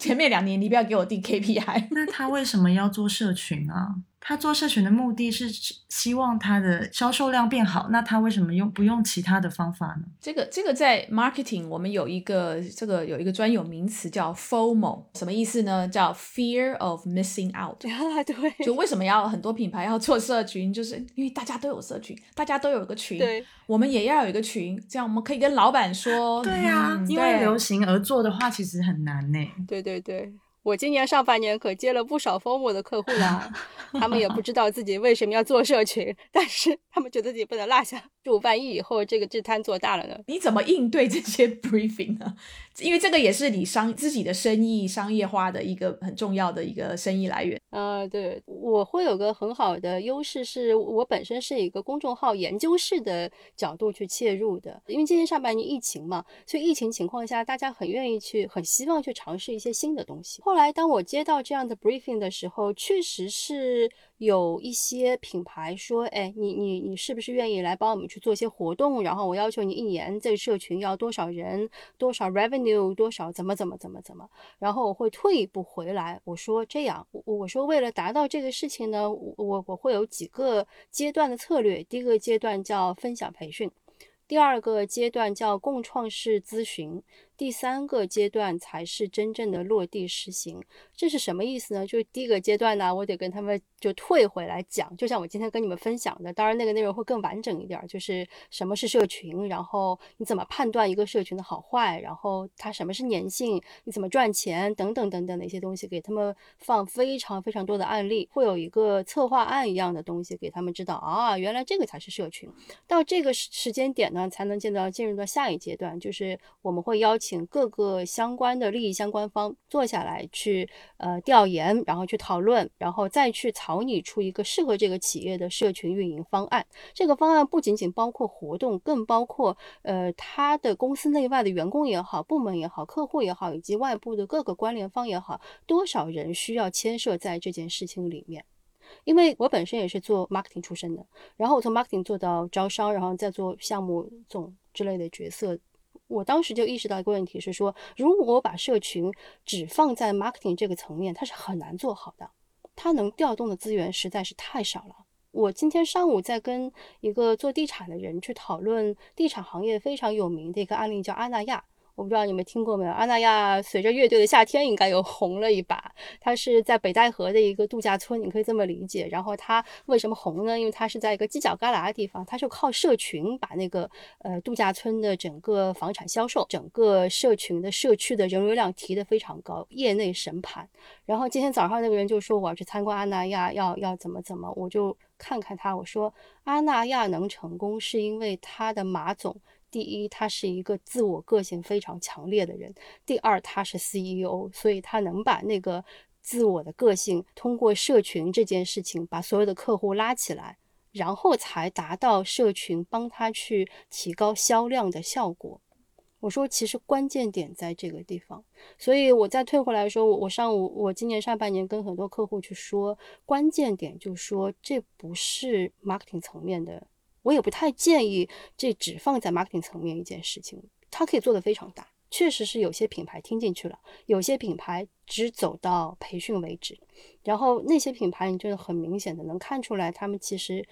前面两年，你不要给我定 KPI。那他为什么要做社群啊？他做社群的目的是希望他的销售量变好，那他为什么用不用其他的方法呢？这个这个在 marketing 我们有一个这个有一个专有名词叫 FOMO，什么意思呢？叫 fear of missing out。对，就为什么要很多品牌要做社群，就是因为大家都有社群，大家都有一个群，对，我们也要有一个群，这样我们可以跟老板说，对呀，因为流行而做的话，其实很难呢。对对对。我今年上半年可接了不少 FOMO 的客户啦，他们也不知道自己为什么要做社群，但是他们觉得自己不能落下。就万一以后这个这摊做大了呢？你怎么应对这些 briefing 呢？因为这个也是你商自己的生意商业化的一个很重要的一个生意来源。呃，对，我会有个很好的优势，是我本身是一个公众号研究室的角度去切入的。因为今年上半年疫情嘛，所以疫情情况下，大家很愿意去，很希望去尝试一些新的东西。后来当我接到这样的 briefing 的时候，确实是。有一些品牌说：“哎，你你你是不是愿意来帮我们去做一些活动？然后我要求你一年这个社群要多少人，多少 revenue，多少怎么怎么怎么怎么？然后我会退一步回来，我说这样，我我说为了达到这个事情呢，我我会有几个阶段的策略。第一个阶段叫分享培训，第二个阶段叫共创式咨询。”第三个阶段才是真正的落地实行，这是什么意思呢？就是第一个阶段呢，我得跟他们就退回来讲，就像我今天跟你们分享的，当然那个内容会更完整一点，就是什么是社群，然后你怎么判断一个社群的好坏，然后它什么是粘性，你怎么赚钱等等等等的一些东西，给他们放非常非常多的案例，会有一个策划案一样的东西给他们知道啊，原来这个才是社群。到这个时时间点呢，才能见到进入到下一阶段，就是我们会邀请。请各个相关的利益相关方坐下来去呃调研，然后去讨论，然后再去草拟出一个适合这个企业的社群运营方案。这个方案不仅仅包括活动，更包括呃他的公司内外的员工也好、部门也好、客户也好，以及外部的各个关联方也好，多少人需要牵涉在这件事情里面。因为我本身也是做 marketing 出身的，然后我从 marketing 做到招商，然后再做项目总之类的角色。我当时就意识到一个问题，是说，如果我把社群只放在 marketing 这个层面，它是很难做好的，它能调动的资源实在是太少了。我今天上午在跟一个做地产的人去讨论地产行业非常有名的一个案例，叫阿那亚。我不知道你们听过没有？阿那亚随着乐队的夏天应该又红了一把。它是在北戴河的一个度假村，你可以这么理解。然后它为什么红呢？因为它是在一个犄角旮旯的地方，它就靠社群把那个呃度假村的整个房产销售，整个社群的社区的人流量提得非常高，业内神盘。然后今天早上那个人就说我要去参观阿那亚，要要怎么怎么，我就看看他，我说阿那亚能成功是因为他的马总。第一，他是一个自我个性非常强烈的人；第二，他是 CEO，所以他能把那个自我的个性通过社群这件事情把所有的客户拉起来，然后才达到社群帮他去提高销量的效果。我说，其实关键点在这个地方。所以我再退回来说，我我上午我今年上半年跟很多客户去说，关键点就是说，这不是 marketing 层面的。我也不太建议这只放在 marketing 层面一件事情，它可以做得非常大。确实是有些品牌听进去了，有些品牌只走到培训为止，然后那些品牌你真的很明显的能看出来，他们其实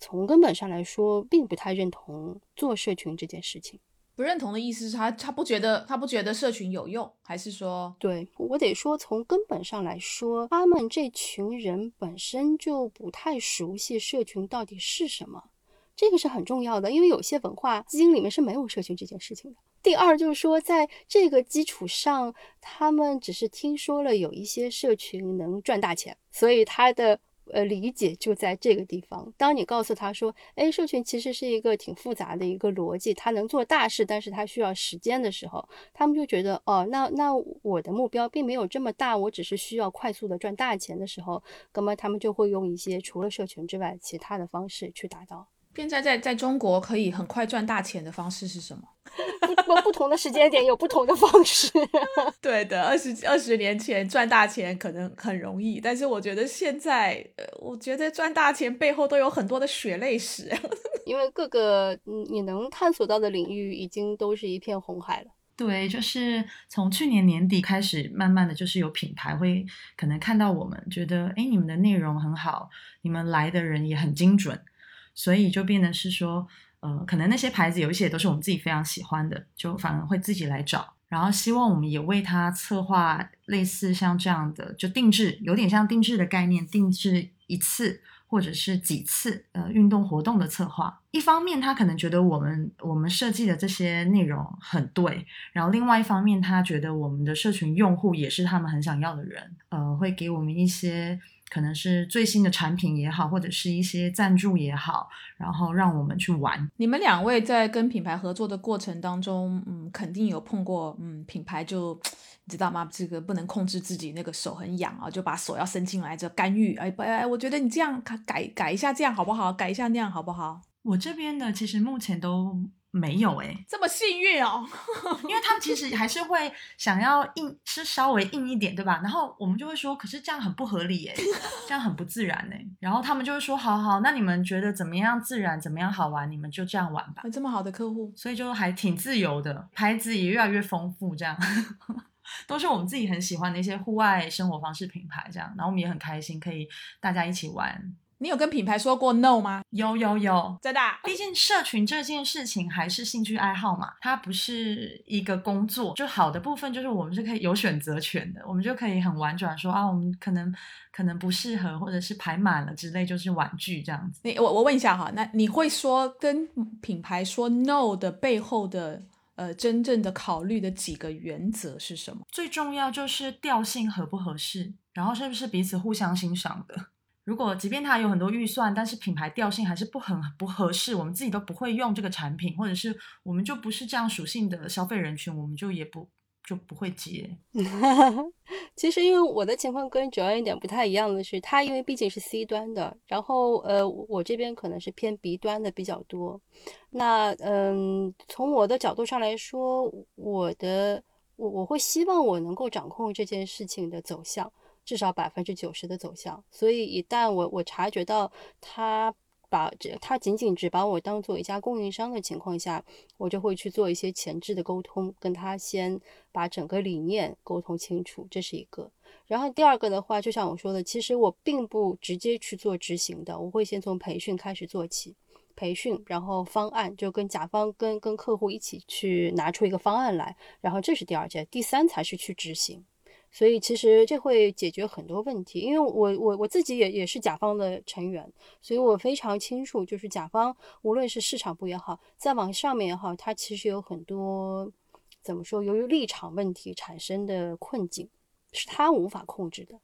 从根本上来说并不太认同做社群这件事情。不认同的意思是他他不觉得他不觉得社群有用，还是说对我得说从根本上来说，他们这群人本身就不太熟悉社群到底是什么。这个是很重要的，因为有些文化基因里面是没有社群这件事情的。第二就是说，在这个基础上，他们只是听说了有一些社群能赚大钱，所以他的呃理解就在这个地方。当你告诉他说，哎，社群其实是一个挺复杂的一个逻辑，它能做大事，但是它需要时间的时候，他们就觉得，哦，那那我的目标并没有这么大，我只是需要快速的赚大钱的时候，那么他们就会用一些除了社群之外其他的方式去达到。现在在在中国可以很快赚大钱的方式是什么？不不同的时间点有不同的方式。对的，二十二十年前赚大钱可能很容易，但是我觉得现在，呃，我觉得赚大钱背后都有很多的血泪史。因为各个你能探索到的领域已经都是一片红海了。对，就是从去年年底开始，慢慢的就是有品牌会可能看到我们，觉得哎，你们的内容很好，你们来的人也很精准。所以就变得是说，呃，可能那些牌子有一些都是我们自己非常喜欢的，就反而会自己来找，然后希望我们也为他策划类似像这样的，就定制，有点像定制的概念，定制一次或者是几次，呃，运动活动的策划。一方面他可能觉得我们我们设计的这些内容很对，然后另外一方面他觉得我们的社群用户也是他们很想要的人，呃，会给我们一些。可能是最新的产品也好，或者是一些赞助也好，然后让我们去玩。你们两位在跟品牌合作的过程当中，嗯，肯定有碰过，嗯，品牌就你知道吗？这个不能控制自己那个手很痒啊，就把手要伸进来，就干预。哎不哎，我觉得你这样改改一下，这样好不好？改一下那样好不好？我这边的其实目前都。没有哎，这么幸运哦，因为他们其实还是会想要硬，是稍微硬一点，对吧？然后我们就会说，可是这样很不合理哎，这样很不自然哎。然后他们就会说，好好，那你们觉得怎么样自然，怎么样好玩，你们就这样玩吧。这么好的客户，所以就还挺自由的，牌子也越来越丰富，这样 都是我们自己很喜欢的一些户外生活方式品牌，这样，然后我们也很开心，可以大家一起玩。你有跟品牌说过 no 吗？有有有，真的。毕竟社群这件事情还是兴趣爱好嘛，它不是一个工作。就好的部分就是我们是可以有选择权的，我们就可以很婉转说啊，我们可能可能不适合，或者是排满了之类，就是婉拒这样子。你我我问一下哈，那你会说跟品牌说 no 的背后的呃真正的考虑的几个原则是什么？最重要就是调性合不合适，然后是不是彼此互相欣赏的。如果即便他有很多预算，但是品牌调性还是不很不合适，我们自己都不会用这个产品，或者是我们就不是这样属性的消费人群，我们就也不就不会接。其实因为我的情况跟主要一点不太一样的是，他因为毕竟是 C 端的，然后呃我这边可能是偏 B 端的比较多。那嗯，从我的角度上来说，我的我我会希望我能够掌控这件事情的走向。至少百分之九十的走向，所以一旦我我察觉到他把这他仅仅只把我当做一家供应商的情况下，我就会去做一些前置的沟通，跟他先把整个理念沟通清楚，这是一个。然后第二个的话，就像我说的，其实我并不直接去做执行的，我会先从培训开始做起。培训，然后方案就跟甲方跟跟客户一起去拿出一个方案来，然后这是第二件，第三才是去执行。所以其实这会解决很多问题，因为我我我自己也也是甲方的成员，所以我非常清楚，就是甲方无论是市场部也好，再往上面也好，它其实有很多怎么说，由于立场问题产生的困境，是他无法控制的。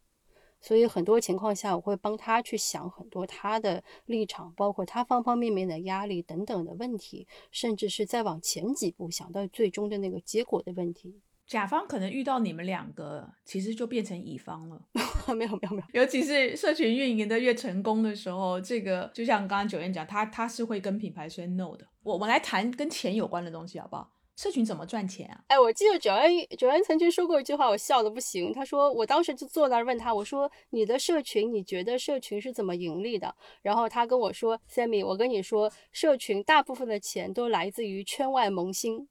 所以很多情况下，我会帮他去想很多他的立场，包括他方方面面的压力等等的问题，甚至是再往前几步想到最终的那个结果的问题。甲方可能遇到你们两个，其实就变成乙方了。没有没有没有，尤其是社群运营的越成功的时候，这个就像刚刚九燕讲，他他是会跟品牌说 no 的。我我们来谈跟钱有关的东西好不好？社群怎么赚钱啊？哎，我记得九安九安曾经说过一句话，我笑的不行。他说，我当时就坐那儿问他，我说你的社群，你觉得社群是怎么盈利的？然后他跟我说，Sammy，我跟你说，社群大部分的钱都来自于圈外萌新。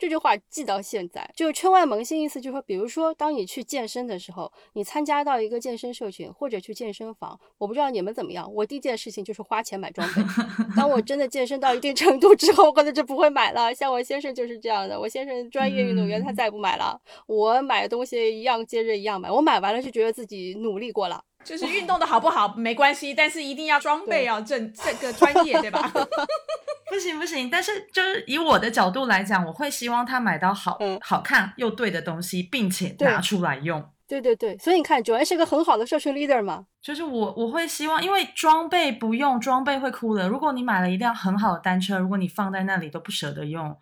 这句话记到现在，就是圈外萌新意思，就是说，比如说，当你去健身的时候，你参加到一个健身社群或者去健身房，我不知道你们怎么样，我第一件事情就是花钱买装备。当我真的健身到一定程度之后，我可能就不会买了。像我先生就是这样的，我先生专业运动员，他再也不买了。我买东西一样接着一样买，我买完了就觉得自己努力过了。就是运动的好不好 没关系，但是一定要装备要正这个专业，对吧？不行不行，但是就是以我的角度来讲，我会希望他买到好好看又对的东西，并且拿出来用。对对对，所以你看，九安是个很好的社群 leader 嘛。就是我我会希望，因为装备不用，装备会哭的。如果你买了一辆很好的单车，如果你放在那里都不舍得用，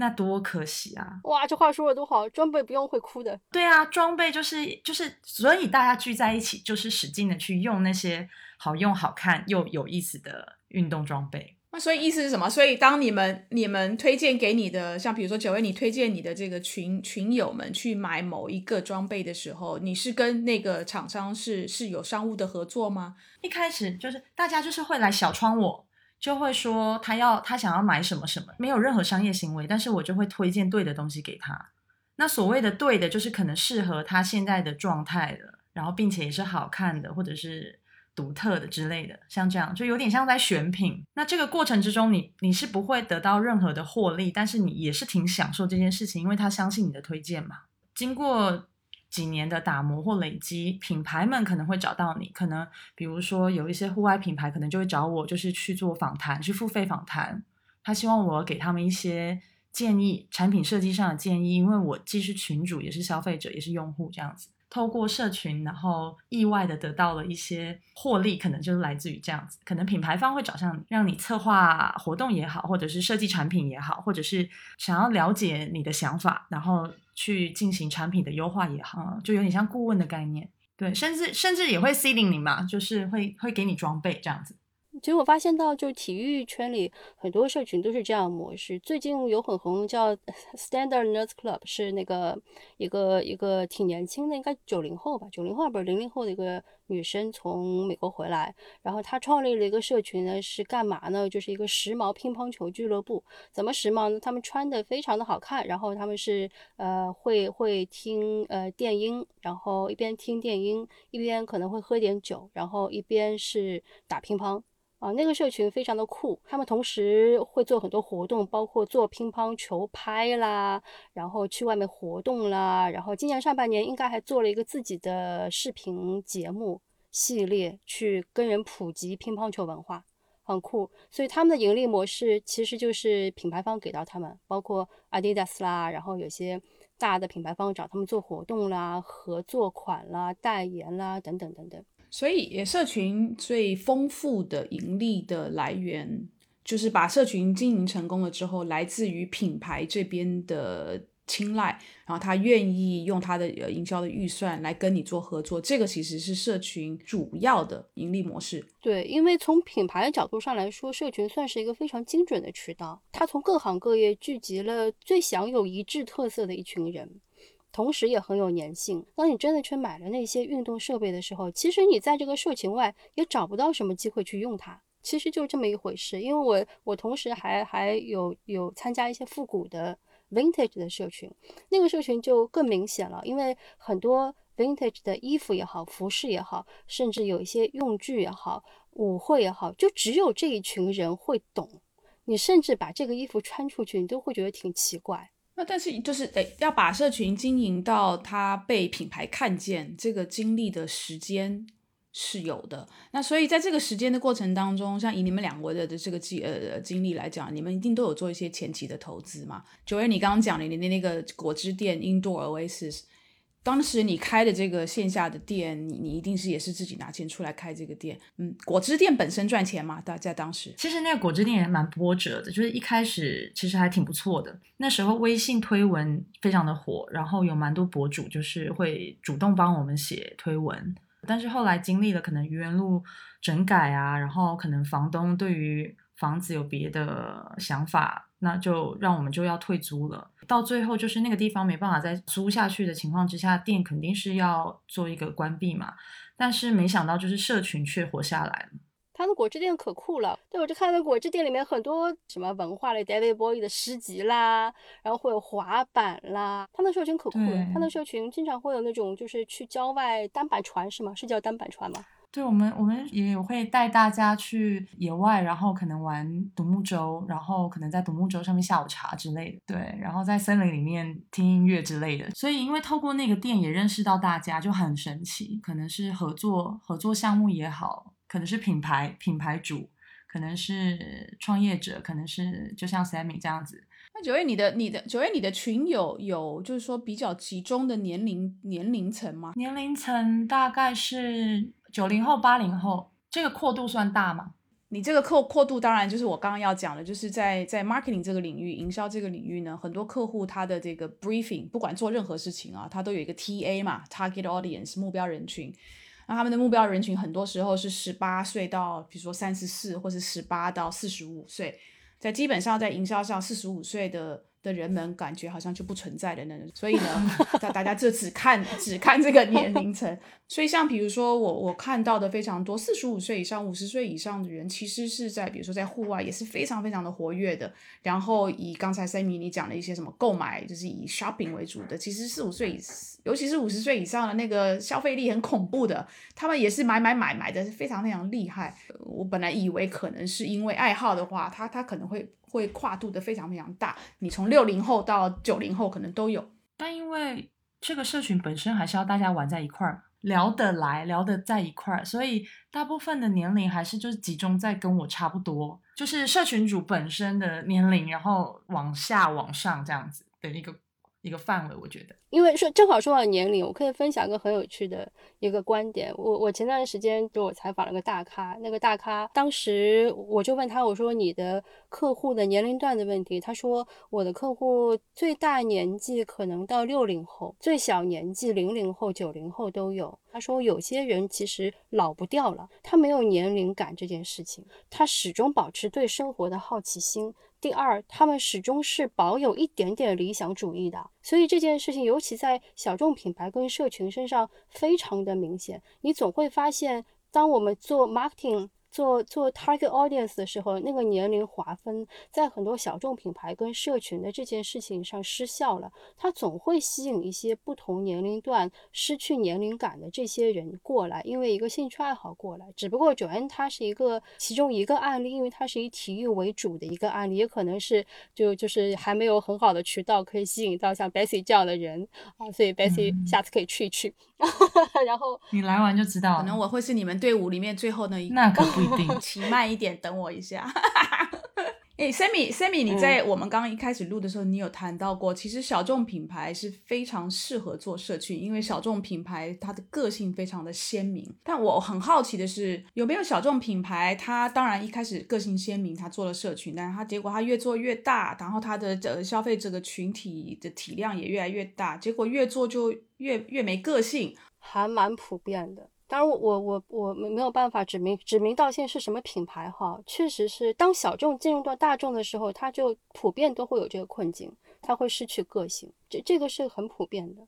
那多可惜啊！哇，这话说的多好，装备不用会哭的。对啊，装备就是就是，所以大家聚在一起，就是使劲的去用那些好用、好看又有意思的运动装备。那所以意思是什么？所以当你们你们推荐给你的，像比如说九位，你推荐你的这个群群友们去买某一个装备的时候，你是跟那个厂商是是有商务的合作吗？一开始就是大家就是会来小窗，我就会说他要他想要买什么什么，没有任何商业行为，但是我就会推荐对的东西给他。那所谓的对的，就是可能适合他现在的状态的，然后并且也是好看的，或者是。独特的之类的，像这样就有点像在选品。那这个过程之中，你你是不会得到任何的获利，但是你也是挺享受这件事情，因为他相信你的推荐嘛。经过几年的打磨或累积，品牌们可能会找到你。可能比如说有一些户外品牌，可能就会找我，就是去做访谈，去付费访谈。他希望我给他们一些建议，产品设计上的建议，因为我既是群主，也是消费者，也是用户，这样子。透过社群，然后意外的得到了一些获利，可能就是来自于这样子。可能品牌方会找上你，让你策划活动也好，或者是设计产品也好，或者是想要了解你的想法，然后去进行产品的优化也好，就有点像顾问的概念。对，甚至甚至也会 C 零零嘛，就是会会给你装备这样子。其实我发现到，就体育圈里很多社群都是这样模式。最近有很红叫 Standard Nerds Club，是那个一个一个挺年轻的，应该九零后吧，九零后不是零零后的一个女生从美国回来，然后她创立了一个社群呢，是干嘛呢？就是一个时髦乒乓球俱乐部。怎么时髦呢？他们穿的非常的好看，然后他们是呃会会听呃电音，然后一边听电音一边可能会喝点酒，然后一边是打乒乓。啊，那个社群非常的酷，他们同时会做很多活动，包括做乒乓球拍啦，然后去外面活动啦，然后今年上半年应该还做了一个自己的视频节目系列，去跟人普及乒乓球文化，很酷。所以他们的盈利模式其实就是品牌方给到他们，包括 Adidas 啦，然后有些大的品牌方找他们做活动啦、合作款啦、代言啦等等等等。所以，社群最丰富的盈利的来源，就是把社群经营成功了之后，来自于品牌这边的青睐，然后他愿意用他的呃营销的预算来跟你做合作，这个其实是社群主要的盈利模式。对，因为从品牌的角度上来说，社群算是一个非常精准的渠道，它从各行各业聚集了最享有一致特色的一群人。同时也很有粘性。当你真的去买了那些运动设备的时候，其实你在这个社群外也找不到什么机会去用它。其实就这么一回事。因为我我同时还还有有参加一些复古的 vintage 的社群，那个社群就更明显了。因为很多 vintage 的衣服也好，服饰也好，甚至有一些用具也好，舞会也好，就只有这一群人会懂。你甚至把这个衣服穿出去，你都会觉得挺奇怪。那但是就是得要把社群经营到它被品牌看见，这个经历的时间是有的。那所以在这个时间的过程当中，像以你们两位的的这个经呃经历来讲，你们一定都有做一些前期的投资嘛？九月你刚刚讲的你的那个果汁店 Indoor Oasis。当时你开的这个线下的店，你你一定是也是自己拿钱出来开这个店，嗯，果汁店本身赚钱吗？在在当时，其实那个果汁店也蛮波折的，就是一开始其实还挺不错的。那时候微信推文非常的火，然后有蛮多博主就是会主动帮我们写推文。但是后来经历了可能愚园路整改啊，然后可能房东对于房子有别的想法，那就让我们就要退租了。到最后就是那个地方没办法再租下去的情况之下，店肯定是要做一个关闭嘛。但是没想到就是社群却活下来了。他的果汁店可酷了，对我就看到果汁店里面很多什么文化类 David Bowie 的诗集啦，然后会有滑板啦。他的社群可酷了，他的社群经常会有那种就是去郊外单板船是吗？是叫单板船吗？对我们，我们也会带大家去野外，然后可能玩独木舟，然后可能在独木舟上面下午茶之类的。对，然后在森林里面听音乐之类的。所以，因为透过那个店也认识到大家，就很神奇。可能是合作合作项目也好，可能是品牌品牌主，可能是创业者，可能是就像 Sammy 这样子。那九月，你的你的九月，你的群友有就是说比较集中的年龄年龄层吗？年龄层大概是。九零后、八零后，这个阔度算大吗？你这个扩扩度当然就是我刚刚要讲的，就是在在 marketing 这个领域、营销这个领域呢，很多客户他的这个 briefing，不管做任何事情啊，他都有一个 TA 嘛，target audience 目标人群。那他们的目标人群很多时候是十八岁到，比如说三十四，或是十八到四十五岁，在基本上在营销上，四十五岁的。的人们感觉好像就不存在的那种，所以呢，大大家就只看只看这个年龄层。所以像比如说我我看到的非常多，四十五岁以上、五十岁以上的人，其实是在比如说在户外也是非常非常的活跃的。然后以刚才三米你讲的一些什么购买，就是以 shopping 为主的，其实四五岁，尤其是五十岁以上的那个消费力很恐怖的，他们也是买买买买的是非常非常厉害。我本来以为可能是因为爱好的话，他他可能会。会跨度的非常非常大，你从六零后到九零后可能都有。但因为这个社群本身还是要大家玩在一块儿，聊得来，聊得在一块儿，所以大部分的年龄还是就是集中在跟我差不多，就是社群主本身的年龄，然后往下往上这样子的一个一个范围，我觉得。因为说正好说到年龄，我可以分享一个很有趣的一个观点。我我前段时间就我采访了个大咖，那个大咖当时我就问他，我说你的客户的年龄段的问题，他说我的客户最大年纪可能到六零后，最小年纪零零后、九零后都有。他说有些人其实老不掉了，他没有年龄感这件事情，他始终保持对生活的好奇心。第二，他们始终是保有一点点理想主义的，所以这件事情，尤其在小众品牌跟社群身上非常的明显。你总会发现，当我们做 marketing。做做 target audience 的时候，那个年龄划分在很多小众品牌跟社群的这件事情上失效了。它总会吸引一些不同年龄段失去年龄感的这些人过来，因为一个兴趣爱好过来。只不过九 N 它是一个其中一个案例，因为它是以体育为主的一个案例，也可能是就就是还没有很好的渠道可以吸引到像 Bessy 这样的人啊，所以 Bessy 下次可以去一去。然后你来完就知道，可能我会是你们队伍里面最后那一个那可不一定，骑慢一点，等我一下。哎，Sammy，Sammy，你在我们刚刚一开始录的时候，你有谈到过，其实小众品牌是非常适合做社群，因为小众品牌它的个性非常的鲜明。但我很好奇的是，有没有小众品牌，它当然一开始个性鲜明，它做了社群，但是它结果它越做越大，然后它的呃消费者的群体的体量也越来越大，结果越做就越越没个性，还蛮普遍的。当然，我我我我没没有办法指名指名道姓是什么品牌哈，确实是当小众进入到大众的时候，它就普遍都会有这个困境，它会失去个性，这这个是很普遍的，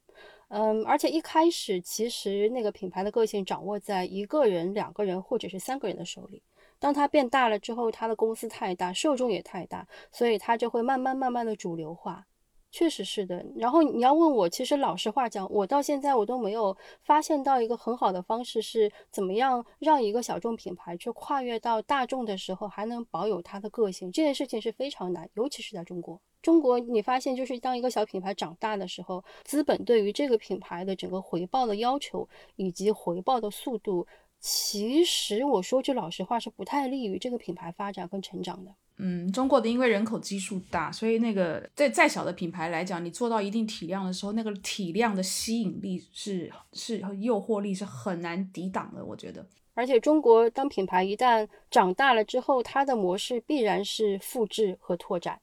嗯，而且一开始其实那个品牌的个性掌握在一个人、两个人或者是三个人的手里，当它变大了之后，它的公司太大，受众也太大，所以它就会慢慢慢慢的主流化。确实是的。然后你要问我，其实老实话讲，我到现在我都没有发现到一个很好的方式是怎么样让一个小众品牌去跨越到大众的时候还能保有它的个性。这件事情是非常难，尤其是在中国。中国你发现，就是当一个小品牌长大的时候，资本对于这个品牌的整个回报的要求以及回报的速度，其实我说句老实话，是不太利于这个品牌发展跟成长的。嗯，中国的因为人口基数大，所以那个在再小的品牌来讲，你做到一定体量的时候，那个体量的吸引力是是诱惑力是很难抵挡的，我觉得。而且中国当品牌一旦长大了之后，它的模式必然是复制和拓展。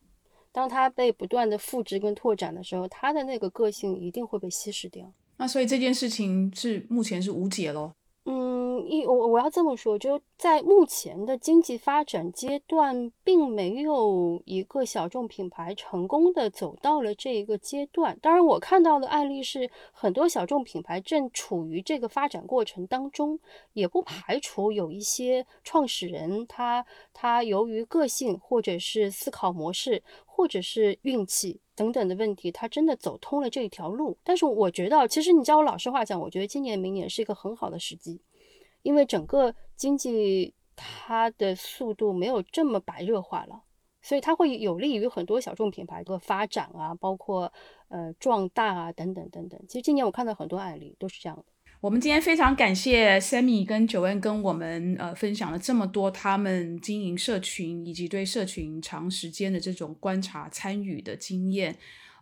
当它被不断的复制跟拓展的时候，它的那个个性一定会被稀释掉。那所以这件事情是目前是无解喽。一我我要这么说，就在目前的经济发展阶段，并没有一个小众品牌成功的走到了这一个阶段。当然，我看到的案例是很多小众品牌正处于这个发展过程当中，也不排除有一些创始人他他由于个性或者是思考模式。或者是运气等等的问题，他真的走通了这一条路。但是我觉得，其实你叫我老实话讲，我觉得今年、明年是一个很好的时机，因为整个经济它的速度没有这么白热化了，所以它会有利于很多小众品牌的发展啊，包括呃壮大啊等等等等。其实今年我看到很多案例都是这样的。我们今天非常感谢 Sammy 跟九恩跟我们呃分享了这么多他们经营社群以及对社群长时间的这种观察参与的经验，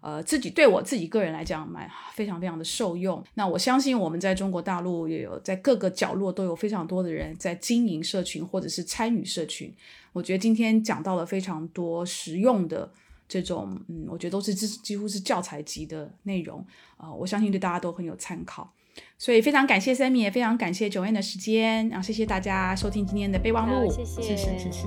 呃，自己对我自己个人来讲蛮非常非常的受用。那我相信我们在中国大陆也有在各个角落都有非常多的人在经营社群或者是参与社群。我觉得今天讲到了非常多实用的这种，嗯，我觉得都是几几乎是教材级的内容啊，我相信对大家都很有参考。所以非常感谢 Sammy，也非常感谢 Joanne 的时间，然后谢谢大家收听今天的备忘录，谢谢谢谢谢谢。